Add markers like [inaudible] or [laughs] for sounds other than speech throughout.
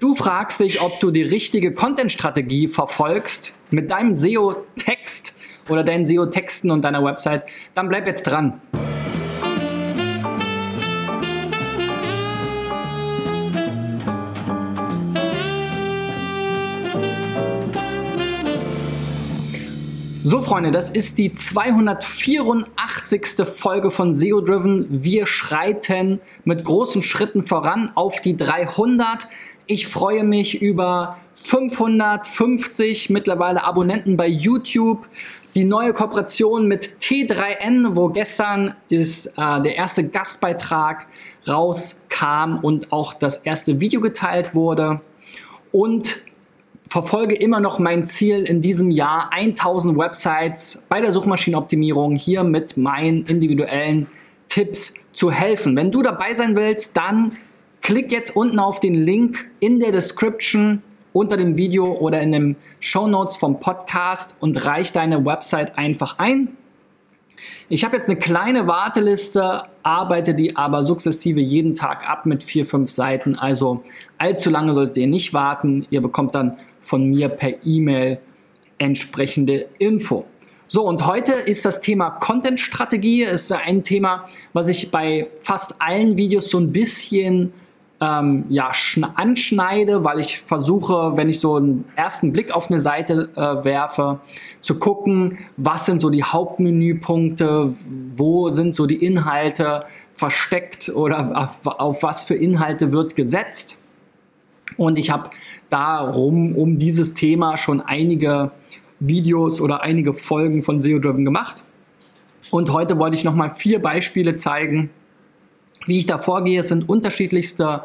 Du fragst dich, ob du die richtige Content-Strategie verfolgst mit deinem SEO-Text oder deinen SEO-Texten und deiner Website. Dann bleib jetzt dran. So, Freunde, das ist die 284. Folge von SEO Driven. Wir schreiten mit großen Schritten voran auf die 300. Ich freue mich über 550 mittlerweile Abonnenten bei YouTube. Die neue Kooperation mit T3N, wo gestern das, äh, der erste Gastbeitrag rauskam und auch das erste Video geteilt wurde. Und verfolge immer noch mein Ziel in diesem Jahr 1000 Websites bei der Suchmaschinenoptimierung hier mit meinen individuellen Tipps zu helfen. Wenn du dabei sein willst, dann klick jetzt unten auf den Link in der Description unter dem Video oder in den Show Notes vom Podcast und reich deine Website einfach ein. Ich habe jetzt eine kleine Warteliste, arbeite die aber sukzessive jeden Tag ab mit vier, fünf Seiten. Also allzu lange solltet ihr nicht warten. Ihr bekommt dann von mir per E-Mail entsprechende Info. So, und heute ist das Thema Content-Strategie. Ist ein Thema, was ich bei fast allen Videos so ein bisschen ähm, ja, anschneide, weil ich versuche, wenn ich so einen ersten Blick auf eine Seite äh, werfe, zu gucken, was sind so die Hauptmenüpunkte, wo sind so die Inhalte versteckt oder auf, auf was für Inhalte wird gesetzt. Und ich habe darum, um dieses Thema schon einige Videos oder einige Folgen von SEO Driven gemacht. Und heute wollte ich nochmal vier Beispiele zeigen, wie ich da vorgehe. Sind unterschiedlichste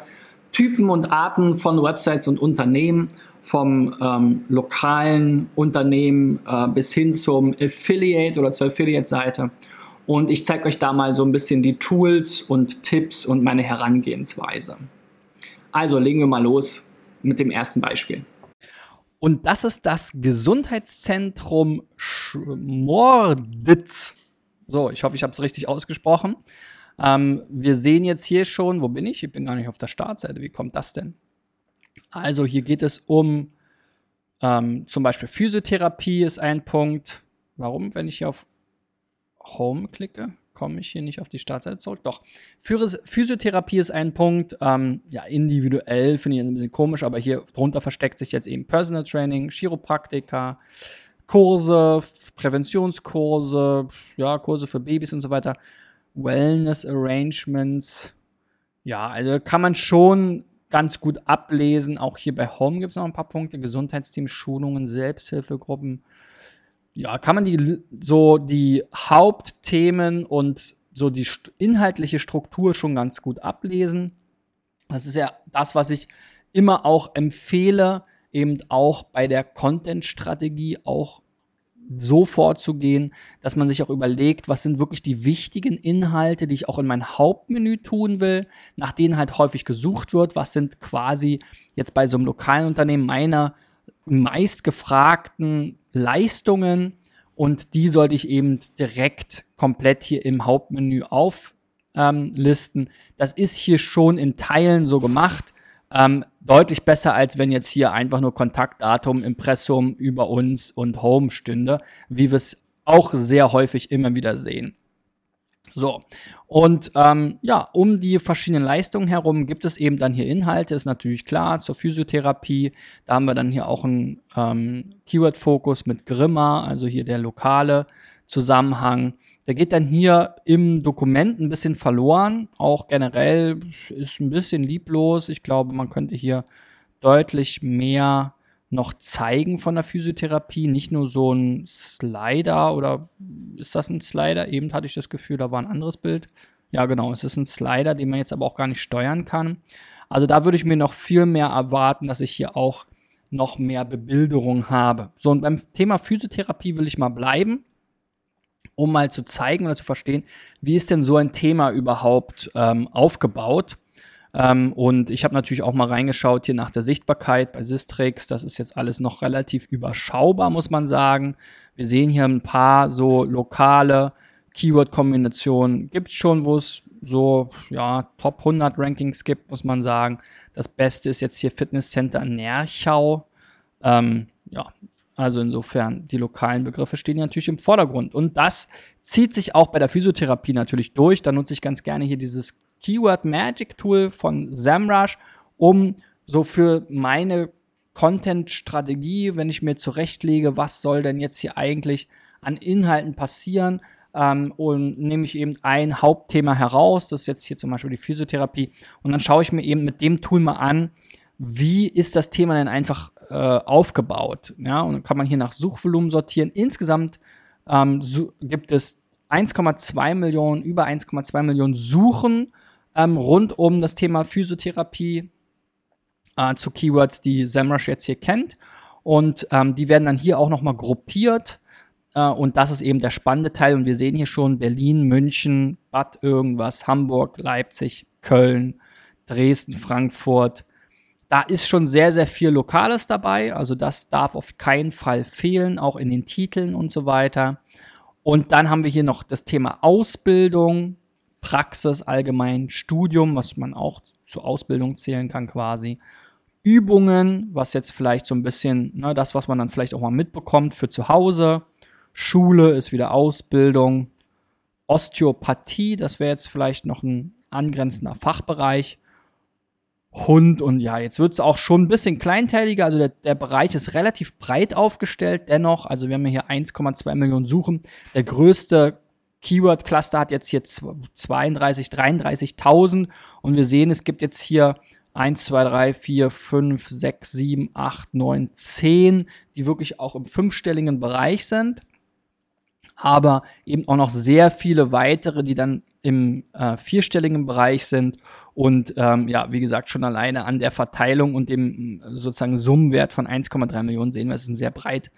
Typen und Arten von Websites und Unternehmen, vom ähm, lokalen Unternehmen äh, bis hin zum Affiliate oder zur Affiliate-Seite. Und ich zeige euch da mal so ein bisschen die Tools und Tipps und meine Herangehensweise. Also legen wir mal los mit dem ersten Beispiel. Und das ist das Gesundheitszentrum Schmorditz. So, ich hoffe, ich habe es richtig ausgesprochen. Ähm, wir sehen jetzt hier schon, wo bin ich? Ich bin gar nicht auf der Startseite. Wie kommt das denn? Also hier geht es um ähm, zum Beispiel Physiotherapie ist ein Punkt. Warum, wenn ich hier auf Home klicke? komme ich hier nicht auf die Startseite zurück. Doch. Physiotherapie ist ein Punkt. Ähm, ja, individuell finde ich ein bisschen komisch, aber hier drunter versteckt sich jetzt eben Personal Training, Chiropraktika, Kurse, Präventionskurse, ja, Kurse für Babys und so weiter, Wellness Arrangements. Ja, also kann man schon ganz gut ablesen. Auch hier bei Home gibt es noch ein paar Punkte. Gesundheitsteams, Schulungen, Selbsthilfegruppen, ja, kann man die so die Hauptthemen und so die inhaltliche Struktur schon ganz gut ablesen. Das ist ja das, was ich immer auch empfehle, eben auch bei der Content-Strategie auch so vorzugehen, dass man sich auch überlegt, was sind wirklich die wichtigen Inhalte, die ich auch in mein Hauptmenü tun will, nach denen halt häufig gesucht wird, was sind quasi jetzt bei so einem lokalen Unternehmen meine meistgefragten Leistungen und die sollte ich eben direkt komplett hier im Hauptmenü auflisten. Ähm, das ist hier schon in Teilen so gemacht. Ähm, deutlich besser, als wenn jetzt hier einfach nur Kontaktdatum, Impressum über uns und Home stünde, wie wir es auch sehr häufig immer wieder sehen. So, und ähm, ja, um die verschiedenen Leistungen herum gibt es eben dann hier Inhalte, ist natürlich klar, zur Physiotherapie. Da haben wir dann hier auch einen ähm, Keyword-Fokus mit Grimma, also hier der lokale Zusammenhang. Der geht dann hier im Dokument ein bisschen verloren. Auch generell ist ein bisschen lieblos. Ich glaube, man könnte hier deutlich mehr noch zeigen von der Physiotherapie, nicht nur so ein Slider oder ist das ein Slider? Eben hatte ich das Gefühl, da war ein anderes Bild. Ja, genau, es ist ein Slider, den man jetzt aber auch gar nicht steuern kann. Also da würde ich mir noch viel mehr erwarten, dass ich hier auch noch mehr Bebilderung habe. So, und beim Thema Physiotherapie will ich mal bleiben, um mal zu zeigen oder zu verstehen, wie ist denn so ein Thema überhaupt ähm, aufgebaut. Ähm, und ich habe natürlich auch mal reingeschaut hier nach der Sichtbarkeit bei Sistrix. Das ist jetzt alles noch relativ überschaubar, muss man sagen. Wir sehen hier ein paar so lokale Keyword-Kombinationen gibt es schon, wo es so, ja, Top 100 Rankings gibt, muss man sagen. Das Beste ist jetzt hier Fitnesscenter Nerchau. Ähm, ja, also insofern, die lokalen Begriffe stehen natürlich im Vordergrund. Und das zieht sich auch bei der Physiotherapie natürlich durch. Da nutze ich ganz gerne hier dieses Keyword Magic Tool von SEMrush, um so für meine Content-Strategie, wenn ich mir zurechtlege, was soll denn jetzt hier eigentlich an Inhalten passieren, ähm, und nehme ich eben ein Hauptthema heraus, das ist jetzt hier zum Beispiel die Physiotherapie, und dann schaue ich mir eben mit dem Tool mal an, wie ist das Thema denn einfach äh, aufgebaut. Ja, und dann kann man hier nach Suchvolumen sortieren. Insgesamt ähm, so, gibt es 1,2 Millionen, über 1,2 Millionen Suchen ähm, rund um das Thema Physiotherapie äh, zu Keywords, die SEMrush jetzt hier kennt. Und ähm, die werden dann hier auch nochmal gruppiert äh, und das ist eben der spannende Teil. Und wir sehen hier schon Berlin, München, Bad irgendwas, Hamburg, Leipzig, Köln, Dresden, Frankfurt. Da ist schon sehr, sehr viel Lokales dabei. Also das darf auf keinen Fall fehlen, auch in den Titeln und so weiter. Und dann haben wir hier noch das Thema Ausbildung, Praxis allgemein, Studium, was man auch zur Ausbildung zählen kann quasi. Übungen, was jetzt vielleicht so ein bisschen, ne, das, was man dann vielleicht auch mal mitbekommt für zu Hause. Schule ist wieder Ausbildung. Osteopathie, das wäre jetzt vielleicht noch ein angrenzender Fachbereich. Hund und ja, jetzt wird es auch schon ein bisschen kleinteiliger. Also der, der Bereich ist relativ breit aufgestellt. Dennoch, also wir haben hier 1,2 Millionen Suchen. Der größte Keyword-Cluster hat jetzt hier 32, 33.000 und wir sehen, es gibt jetzt hier 1, 2, 3, 4, 5, 6, 7, 8, 9, 10, die wirklich auch im fünfstelligen Bereich sind aber eben auch noch sehr viele weitere, die dann im äh, vierstelligen Bereich sind und ähm, ja, wie gesagt, schon alleine an der Verteilung und dem sozusagen Summenwert von 1,3 Millionen sehen wir, es ist ein sehr breit,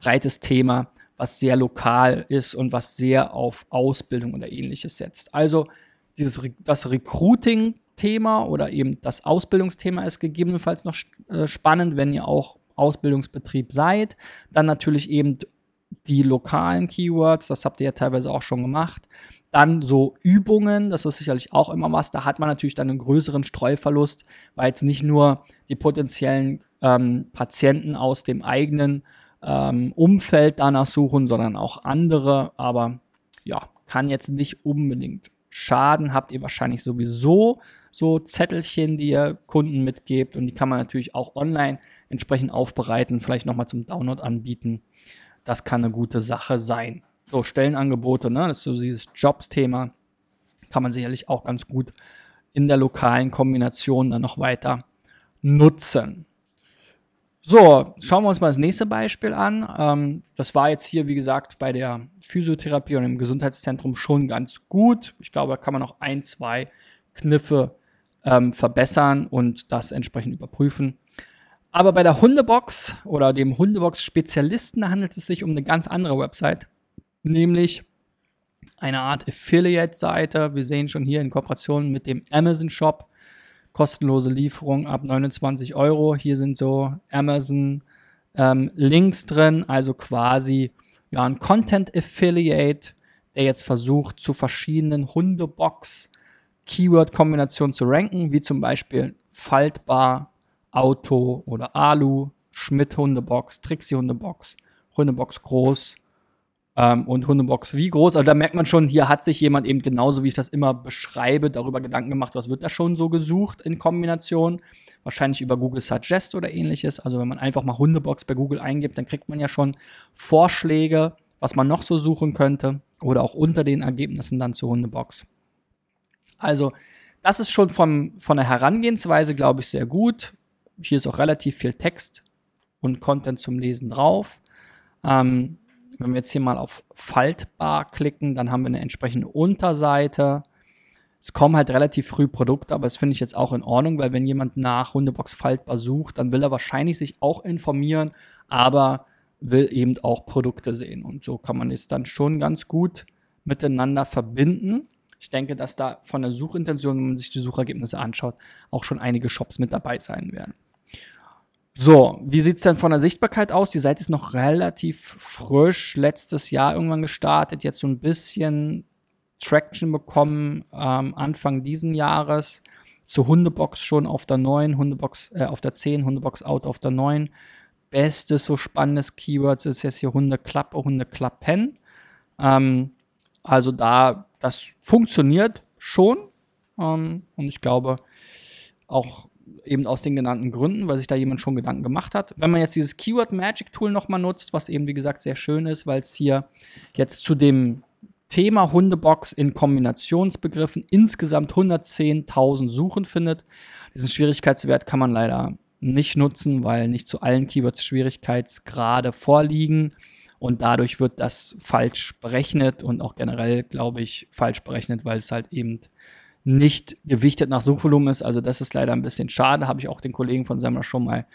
breites Thema, was sehr lokal ist und was sehr auf Ausbildung oder ähnliches setzt. Also dieses das Recruiting-Thema oder eben das Ausbildungsthema ist gegebenenfalls noch äh, spannend, wenn ihr auch Ausbildungsbetrieb seid. Dann natürlich eben die lokalen Keywords, das habt ihr ja teilweise auch schon gemacht. Dann so Übungen, das ist sicherlich auch immer was. Da hat man natürlich dann einen größeren Streuverlust, weil jetzt nicht nur die potenziellen ähm, Patienten aus dem eigenen ähm, Umfeld danach suchen, sondern auch andere. Aber ja, kann jetzt nicht unbedingt schaden. Habt ihr wahrscheinlich sowieso so Zettelchen, die ihr Kunden mitgebt und die kann man natürlich auch online entsprechend aufbereiten, vielleicht nochmal zum Download anbieten das kann eine gute Sache sein. So, Stellenangebote, ne, das ist so dieses Jobs-Thema, kann man sicherlich auch ganz gut in der lokalen Kombination dann noch weiter nutzen. So, schauen wir uns mal das nächste Beispiel an. Ähm, das war jetzt hier, wie gesagt, bei der Physiotherapie und im Gesundheitszentrum schon ganz gut. Ich glaube, da kann man noch ein, zwei Kniffe ähm, verbessern und das entsprechend überprüfen. Aber bei der Hundebox oder dem Hundebox-Spezialisten handelt es sich um eine ganz andere Website, nämlich eine Art Affiliate-Seite. Wir sehen schon hier in Kooperation mit dem Amazon Shop kostenlose Lieferung ab 29 Euro. Hier sind so Amazon ähm, Links drin, also quasi ja ein Content Affiliate, der jetzt versucht, zu verschiedenen Hundebox Keyword-Kombinationen zu ranken, wie zum Beispiel faltbar, Auto oder Alu, Schmidt Hundebox, Trixie Hundebox, Hundebox groß ähm, und Hundebox wie groß. Also da merkt man schon, hier hat sich jemand eben genauso, wie ich das immer beschreibe, darüber Gedanken gemacht, was wird da schon so gesucht in Kombination. Wahrscheinlich über Google Suggest oder ähnliches. Also wenn man einfach mal Hundebox bei Google eingibt, dann kriegt man ja schon Vorschläge, was man noch so suchen könnte. Oder auch unter den Ergebnissen dann zur Hundebox. Also das ist schon vom, von der Herangehensweise, glaube ich, sehr gut. Hier ist auch relativ viel Text und Content zum Lesen drauf. Ähm, wenn wir jetzt hier mal auf Faltbar klicken, dann haben wir eine entsprechende Unterseite. Es kommen halt relativ früh Produkte, aber das finde ich jetzt auch in Ordnung, weil wenn jemand nach Hundebox Faltbar sucht, dann will er wahrscheinlich sich auch informieren, aber will eben auch Produkte sehen. Und so kann man es dann schon ganz gut miteinander verbinden. Ich denke, dass da von der Suchintention, wenn man sich die Suchergebnisse anschaut, auch schon einige Shops mit dabei sein werden. So, wie sieht's denn von der Sichtbarkeit aus? Die Seite ist noch relativ frisch, letztes Jahr irgendwann gestartet, jetzt so ein bisschen Traction bekommen ähm, Anfang diesen Jahres. Zu Hundebox schon auf der 9, Hundebox äh, auf der 10, Hundebox Out auf der 9. Bestes so spannendes Keywords ist jetzt hier Hundeklappe, Hundeklappen. Ähm, also da, das funktioniert schon. Ähm, und ich glaube, auch eben aus den genannten Gründen, weil sich da jemand schon Gedanken gemacht hat. Wenn man jetzt dieses Keyword Magic Tool nochmal nutzt, was eben wie gesagt sehr schön ist, weil es hier jetzt zu dem Thema Hundebox in Kombinationsbegriffen insgesamt 110.000 Suchen findet. Diesen Schwierigkeitswert kann man leider nicht nutzen, weil nicht zu allen Keywords Schwierigkeitsgrade vorliegen und dadurch wird das falsch berechnet und auch generell, glaube ich, falsch berechnet, weil es halt eben nicht gewichtet nach Suchvolumen ist. Also das ist leider ein bisschen schade, habe ich auch den Kollegen von Semmler schon mal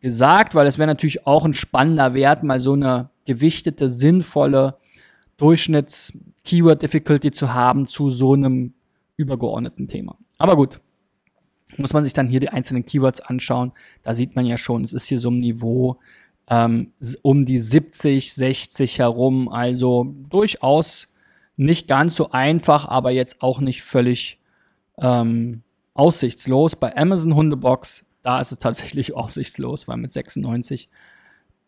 gesagt, weil es wäre natürlich auch ein spannender Wert, mal so eine gewichtete, sinnvolle Durchschnitts-Keyword-Difficulty zu haben zu so einem übergeordneten Thema. Aber gut, muss man sich dann hier die einzelnen Keywords anschauen. Da sieht man ja schon, es ist hier so ein Niveau ähm, um die 70, 60 herum. Also durchaus nicht ganz so einfach, aber jetzt auch nicht völlig ähm, aussichtslos. Bei Amazon Hundebox, da ist es tatsächlich [laughs] aussichtslos, weil mit 96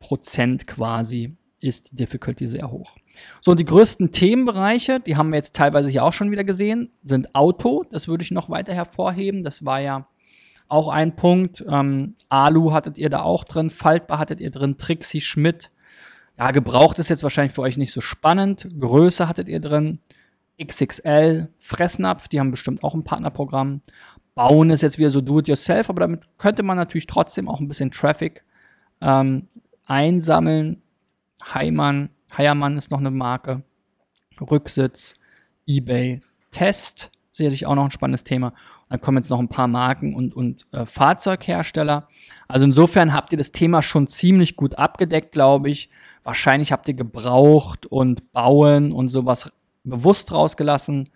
Prozent quasi ist die Difficulty sehr hoch. So, und die größten Themenbereiche, die haben wir jetzt teilweise hier auch schon wieder gesehen, sind Auto. Das würde ich noch weiter hervorheben. Das war ja auch ein Punkt. Ähm, Alu hattet ihr da auch drin, Faltbar hattet ihr drin, Trixie Schmidt. Ja, gebraucht ist jetzt wahrscheinlich für euch nicht so spannend. Größe hattet ihr drin. XXL, Fressnapf, die haben bestimmt auch ein Partnerprogramm. Bauen ist jetzt wieder so do-it-yourself, aber damit könnte man natürlich trotzdem auch ein bisschen Traffic ähm, einsammeln. Heimann, Heiermann ist noch eine Marke. Rücksitz, eBay, Test, sicherlich auch noch ein spannendes Thema. Und dann kommen jetzt noch ein paar Marken und, und äh, Fahrzeughersteller. Also insofern habt ihr das Thema schon ziemlich gut abgedeckt, glaube ich. Wahrscheinlich habt ihr gebraucht und bauen und sowas bewusst rausgelassen.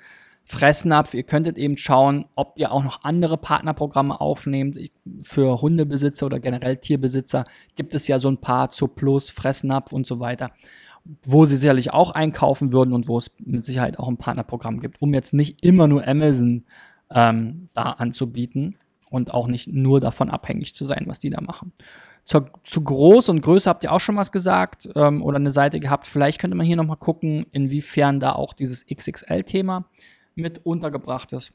Fressnapf, ihr könntet eben schauen, ob ihr auch noch andere Partnerprogramme aufnehmt. Für Hundebesitzer oder generell Tierbesitzer gibt es ja so ein paar zu Plus, Fressnapf und so weiter, wo sie sicherlich auch einkaufen würden und wo es mit Sicherheit auch ein Partnerprogramm gibt, um jetzt nicht immer nur Amazon ähm, da anzubieten und auch nicht nur davon abhängig zu sein, was die da machen. Zu, zu groß und Größe habt ihr auch schon was gesagt ähm, oder eine Seite gehabt. Vielleicht könnte man hier nochmal gucken, inwiefern da auch dieses XXL-Thema mit untergebracht ist.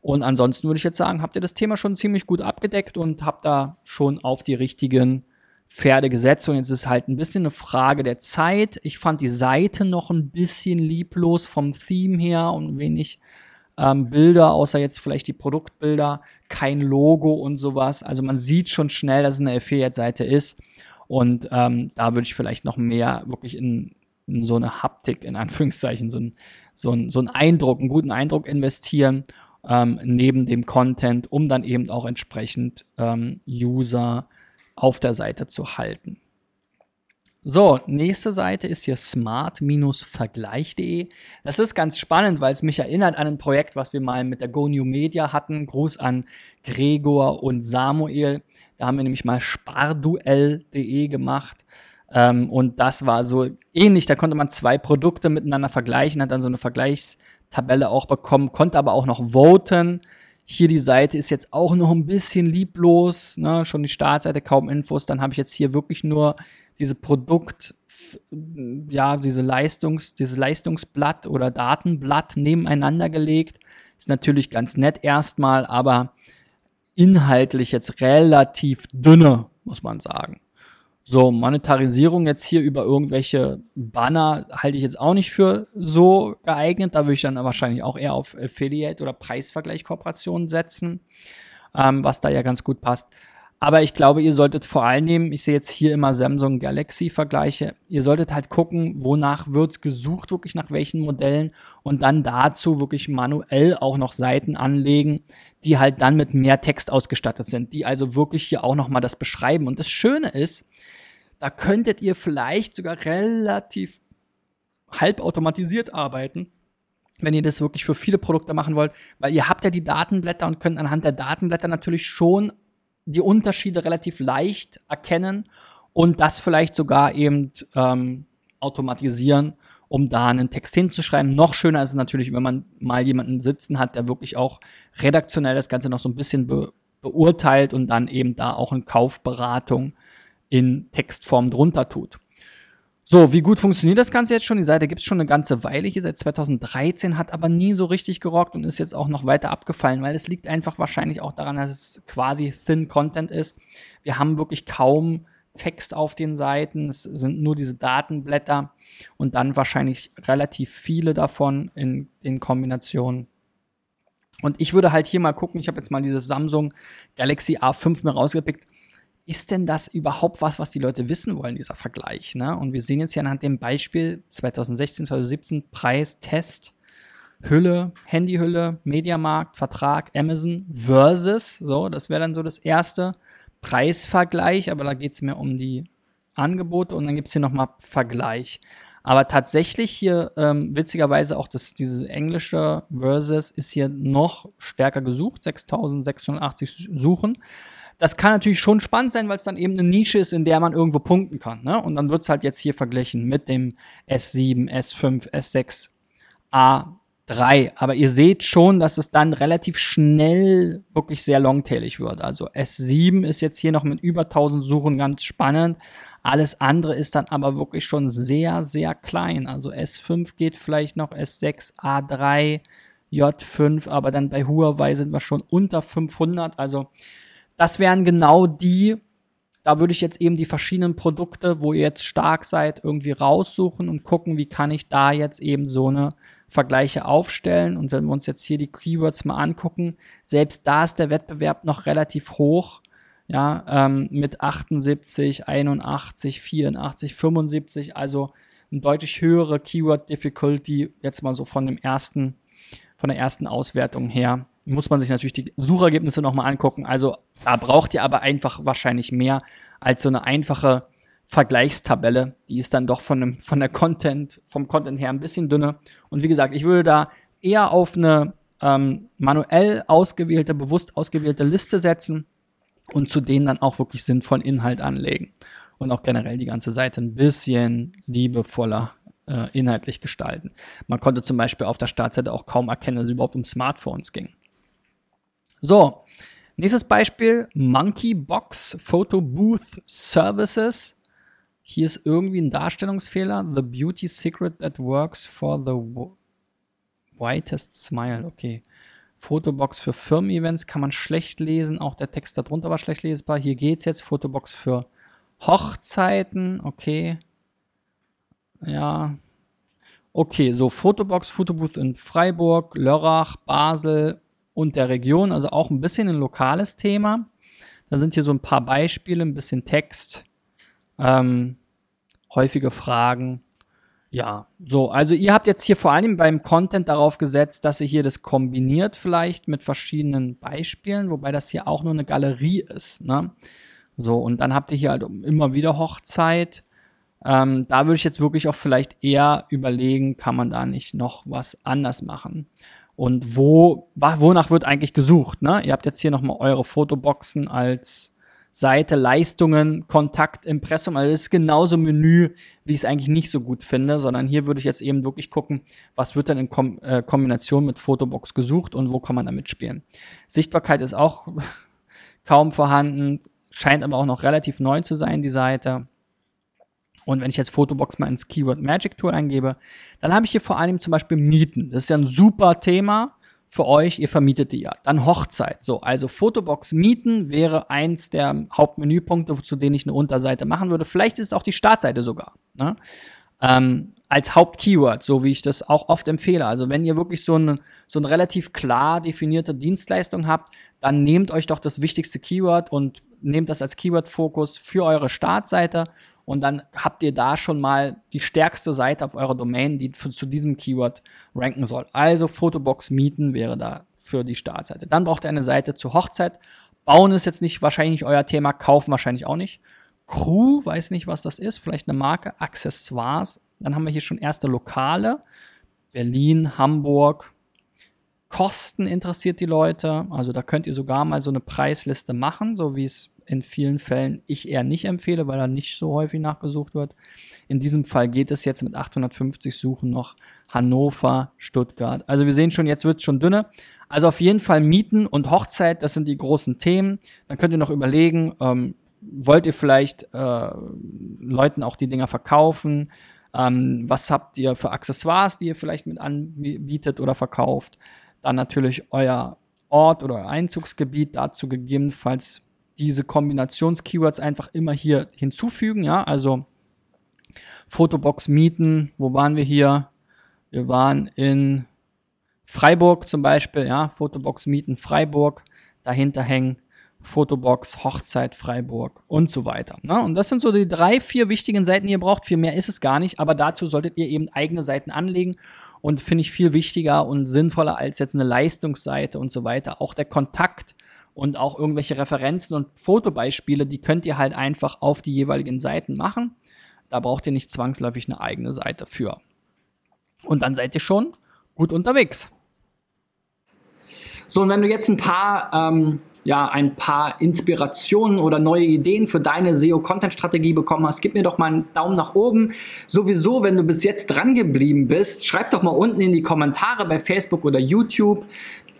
Und ansonsten würde ich jetzt sagen, habt ihr das Thema schon ziemlich gut abgedeckt und habt da schon auf die richtigen Pferde gesetzt. Und jetzt ist halt ein bisschen eine Frage der Zeit. Ich fand die Seite noch ein bisschen lieblos vom Theme her und wenig ähm, Bilder, außer jetzt vielleicht die Produktbilder, kein Logo und sowas. Also man sieht schon schnell, dass es eine Affiliate-Seite ist. Und ähm, da würde ich vielleicht noch mehr wirklich in, in so eine Haptik, in Anführungszeichen, so ein, so ein, so ein Eindruck, einen guten Eindruck investieren, ähm, neben dem Content, um dann eben auch entsprechend ähm, User auf der Seite zu halten. So, nächste Seite ist hier smart-vergleich.de. Das ist ganz spannend, weil es mich erinnert an ein Projekt, was wir mal mit der Go New Media hatten. Gruß an Gregor und Samuel. Da haben wir nämlich mal sparduell.de gemacht. Ähm, und das war so ähnlich. Da konnte man zwei Produkte miteinander vergleichen, hat dann so eine Vergleichstabelle auch bekommen, konnte aber auch noch voten. Hier die Seite ist jetzt auch noch ein bisschen lieblos, ne? schon die Startseite, kaum Infos. Dann habe ich jetzt hier wirklich nur diese Produkt, ja, diese Leistungs, dieses Leistungsblatt oder Datenblatt nebeneinander gelegt. Ist natürlich ganz nett erstmal, aber inhaltlich jetzt relativ dünne, muss man sagen. So, Monetarisierung jetzt hier über irgendwelche Banner halte ich jetzt auch nicht für so geeignet. Da würde ich dann wahrscheinlich auch eher auf Affiliate oder Preisvergleichkooperationen setzen, ähm, was da ja ganz gut passt. Aber ich glaube, ihr solltet vor allen Dingen, ich sehe jetzt hier immer Samsung Galaxy Vergleiche, ihr solltet halt gucken, wonach wird's gesucht, wirklich nach welchen Modellen und dann dazu wirklich manuell auch noch Seiten anlegen, die halt dann mit mehr Text ausgestattet sind, die also wirklich hier auch nochmal das beschreiben. Und das Schöne ist, da könntet ihr vielleicht sogar relativ halbautomatisiert arbeiten, wenn ihr das wirklich für viele Produkte machen wollt, weil ihr habt ja die Datenblätter und könnt anhand der Datenblätter natürlich schon die Unterschiede relativ leicht erkennen und das vielleicht sogar eben ähm, automatisieren um da einen Text hinzuschreiben. Noch schöner ist es natürlich, wenn man mal jemanden sitzen hat, der wirklich auch redaktionell das Ganze noch so ein bisschen be beurteilt und dann eben da auch eine Kaufberatung in Textform drunter tut. So, wie gut funktioniert das Ganze jetzt schon? Die Seite gibt es schon eine ganze Weile hier, seit 2013, hat aber nie so richtig gerockt und ist jetzt auch noch weiter abgefallen, weil es liegt einfach wahrscheinlich auch daran, dass es quasi Thin Content ist. Wir haben wirklich kaum Text auf den Seiten, es sind nur diese Datenblätter und dann wahrscheinlich relativ viele davon in, in Kombination. Und ich würde halt hier mal gucken, ich habe jetzt mal dieses Samsung Galaxy A5 mir rausgepickt ist denn das überhaupt was, was die Leute wissen wollen, dieser Vergleich? Ne? Und wir sehen jetzt hier anhand dem Beispiel 2016, 2017 Preis, Test, Hülle, Handyhülle, Mediamarkt, Vertrag, Amazon versus, so, das wäre dann so das erste Preisvergleich, aber da geht es mehr um die Angebote und dann gibt es hier nochmal Vergleich. Aber tatsächlich hier ähm, witzigerweise auch das, diese englische Versus ist hier noch stärker gesucht, 6680 Suchen das kann natürlich schon spannend sein, weil es dann eben eine Nische ist, in der man irgendwo punkten kann. Ne? Und dann wird es halt jetzt hier verglichen mit dem S7, S5, S6, A3. Aber ihr seht schon, dass es dann relativ schnell wirklich sehr longtailig wird. Also S7 ist jetzt hier noch mit über 1000 Suchen ganz spannend. Alles andere ist dann aber wirklich schon sehr, sehr klein. Also S5 geht vielleicht noch, S6, A3, J5, aber dann bei Huawei sind wir schon unter 500. Also das wären genau die, da würde ich jetzt eben die verschiedenen Produkte, wo ihr jetzt stark seid, irgendwie raussuchen und gucken, wie kann ich da jetzt eben so eine Vergleiche aufstellen. Und wenn wir uns jetzt hier die Keywords mal angucken, selbst da ist der Wettbewerb noch relativ hoch. Ja, ähm, mit 78, 81, 84, 75, also eine deutlich höhere Keyword Difficulty, jetzt mal so von dem ersten, von der ersten Auswertung her muss man sich natürlich die Suchergebnisse nochmal angucken. Also da braucht ihr aber einfach wahrscheinlich mehr als so eine einfache Vergleichstabelle. Die ist dann doch von, dem, von der Content, vom Content her ein bisschen dünner. Und wie gesagt, ich würde da eher auf eine ähm, manuell ausgewählte, bewusst ausgewählte Liste setzen und zu denen dann auch wirklich sinnvollen Inhalt anlegen. Und auch generell die ganze Seite ein bisschen liebevoller äh, inhaltlich gestalten. Man konnte zum Beispiel auf der Startseite auch kaum erkennen, dass es überhaupt um Smartphones ging. So, nächstes Beispiel, Monkey Box Photo Booth Services. Hier ist irgendwie ein Darstellungsfehler. The beauty secret that works for the whitest smile. Okay. Fotobox für Firmen-Events kann man schlecht lesen. Auch der Text darunter war schlecht lesbar. Hier geht's jetzt. Fotobox für Hochzeiten. Okay. Ja. Okay, so Fotobox, Fotobooth in Freiburg, Lörrach, Basel, und der Region, also auch ein bisschen ein lokales Thema. Da sind hier so ein paar Beispiele, ein bisschen Text, ähm, häufige Fragen. Ja, so, also ihr habt jetzt hier vor allem beim Content darauf gesetzt, dass ihr hier das kombiniert vielleicht mit verschiedenen Beispielen, wobei das hier auch nur eine Galerie ist, ne? So, und dann habt ihr hier halt immer wieder Hochzeit. Ähm, da würde ich jetzt wirklich auch vielleicht eher überlegen, kann man da nicht noch was anders machen und wo, wonach wird eigentlich gesucht. Ne? Ihr habt jetzt hier nochmal eure Fotoboxen als Seite, Leistungen, Kontakt, Impressum. Also das ist genauso Menü, wie ich es eigentlich nicht so gut finde, sondern hier würde ich jetzt eben wirklich gucken, was wird denn in Kom äh, Kombination mit Fotobox gesucht und wo kann man damit spielen. Sichtbarkeit ist auch [laughs] kaum vorhanden, scheint aber auch noch relativ neu zu sein, die Seite. Und wenn ich jetzt Fotobox mal ins Keyword Magic Tool eingebe, dann habe ich hier vor allem zum Beispiel Mieten. Das ist ja ein super Thema für euch. Ihr vermietet die ja. Dann Hochzeit. So, also Fotobox Mieten wäre eins der Hauptmenüpunkte, zu denen ich eine Unterseite machen würde. Vielleicht ist es auch die Startseite sogar. Ne? Ähm, als Hauptkeyword, so wie ich das auch oft empfehle. Also wenn ihr wirklich so eine, so eine relativ klar definierte Dienstleistung habt, dann nehmt euch doch das wichtigste Keyword und nehmt das als Keyword-Fokus für eure Startseite und dann habt ihr da schon mal die stärkste Seite auf eurer Domain, die für, zu diesem Keyword ranken soll. Also Fotobox mieten wäre da für die Startseite. Dann braucht ihr eine Seite zur Hochzeit. Bauen ist jetzt nicht wahrscheinlich euer Thema, kaufen wahrscheinlich auch nicht. Crew, weiß nicht, was das ist, vielleicht eine Marke, Accessoires. Dann haben wir hier schon erste Lokale. Berlin, Hamburg. Kosten interessiert die Leute. Also da könnt ihr sogar mal so eine Preisliste machen, so wie es in vielen Fällen ich eher nicht empfehle, weil er nicht so häufig nachgesucht wird. In diesem Fall geht es jetzt mit 850 Suchen noch Hannover, Stuttgart. Also wir sehen schon, jetzt wird es schon dünne. Also auf jeden Fall Mieten und Hochzeit, das sind die großen Themen. Dann könnt ihr noch überlegen, ähm, wollt ihr vielleicht äh, Leuten auch die Dinger verkaufen? Ähm, was habt ihr für Accessoires, die ihr vielleicht mit anbietet oder verkauft? Dann natürlich euer Ort oder euer Einzugsgebiet dazu gegebenenfalls diese Kombinations-Keywords einfach immer hier hinzufügen, ja, also Fotobox mieten, wo waren wir hier? Wir waren in Freiburg zum Beispiel, ja, Fotobox mieten Freiburg, dahinter hängen Fotobox, Hochzeit, Freiburg und so weiter. Ne? Und das sind so die drei, vier wichtigen Seiten, die ihr braucht. Viel mehr ist es gar nicht, aber dazu solltet ihr eben eigene Seiten anlegen und finde ich viel wichtiger und sinnvoller als jetzt eine Leistungsseite und so weiter. Auch der Kontakt und auch irgendwelche Referenzen und Fotobeispiele, die könnt ihr halt einfach auf die jeweiligen Seiten machen. Da braucht ihr nicht zwangsläufig eine eigene Seite für. Und dann seid ihr schon gut unterwegs. So, und wenn du jetzt ein paar ähm, ja, ein paar Inspirationen oder neue Ideen für deine SEO-Content-Strategie bekommen hast, gib mir doch mal einen Daumen nach oben. Sowieso, wenn du bis jetzt dran geblieben bist, schreib doch mal unten in die Kommentare bei Facebook oder YouTube,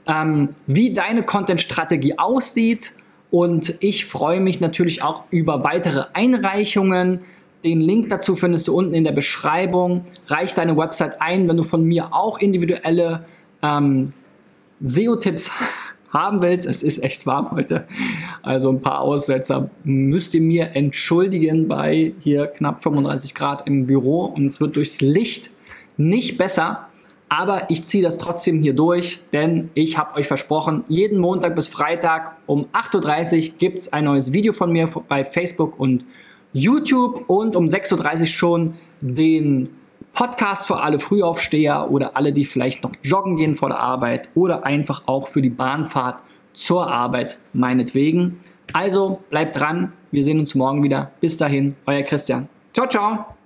ähm, wie deine Content-Strategie aussieht. Und ich freue mich natürlich auch über weitere Einreichungen. Den Link dazu findest du unten in der Beschreibung. Reich deine Website ein, wenn du von mir auch individuelle ähm, SEO-Tipps [laughs] haben willst. Es ist echt warm heute. Also ein paar Aussetzer müsst ihr mir entschuldigen bei hier knapp 35 Grad im Büro und es wird durchs Licht nicht besser. Aber ich ziehe das trotzdem hier durch, denn ich habe euch versprochen, jeden Montag bis Freitag um 8.30 Uhr gibt es ein neues Video von mir bei Facebook und YouTube und um 6.30 Uhr schon den Podcast für alle Frühaufsteher oder alle, die vielleicht noch joggen gehen vor der Arbeit oder einfach auch für die Bahnfahrt zur Arbeit meinetwegen. Also bleibt dran, wir sehen uns morgen wieder. Bis dahin, euer Christian. Ciao, ciao.